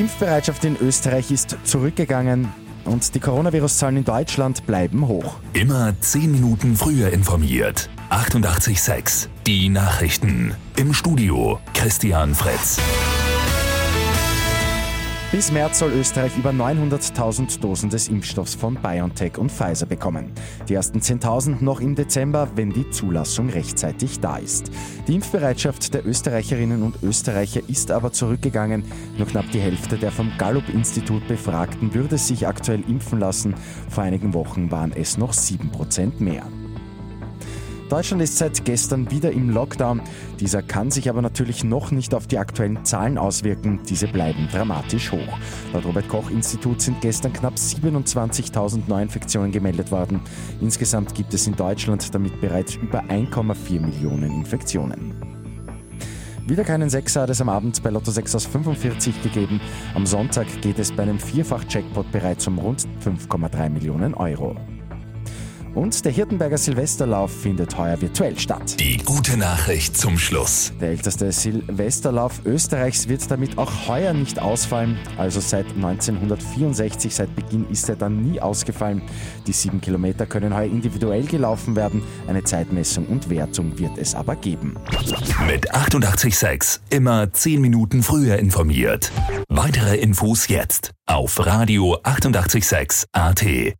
Impfbereitschaft in Österreich ist zurückgegangen und die Coronavirus-Zahlen in Deutschland bleiben hoch. Immer 10 Minuten früher informiert. 88.6 Die Nachrichten. Im Studio Christian Fritz. Bis März soll Österreich über 900.000 Dosen des Impfstoffs von BioNTech und Pfizer bekommen. Die ersten 10.000 noch im Dezember, wenn die Zulassung rechtzeitig da ist. Die Impfbereitschaft der Österreicherinnen und Österreicher ist aber zurückgegangen. Nur knapp die Hälfte der vom Gallup-Institut Befragten würde sich aktuell impfen lassen. Vor einigen Wochen waren es noch 7% mehr. Deutschland ist seit gestern wieder im Lockdown. Dieser kann sich aber natürlich noch nicht auf die aktuellen Zahlen auswirken. Diese bleiben dramatisch hoch. Laut Robert Koch Institut sind gestern knapp 27.000 Neuinfektionen gemeldet worden. Insgesamt gibt es in Deutschland damit bereits über 1,4 Millionen Infektionen. Wieder keinen Sechser hat es am Abend bei Lotto 6 aus 45 gegeben. Am Sonntag geht es bei einem Vierfach-Jackpot bereits um rund 5,3 Millionen Euro. Und der Hirtenberger Silvesterlauf findet heuer virtuell statt. Die gute Nachricht zum Schluss. Der älteste Silvesterlauf Österreichs wird damit auch heuer nicht ausfallen. Also seit 1964, seit Beginn ist er dann nie ausgefallen. Die sieben Kilometer können heuer individuell gelaufen werden. Eine Zeitmessung und Wertung wird es aber geben. Mit 886 immer 10 Minuten früher informiert. Weitere Infos jetzt auf Radio 886 AT.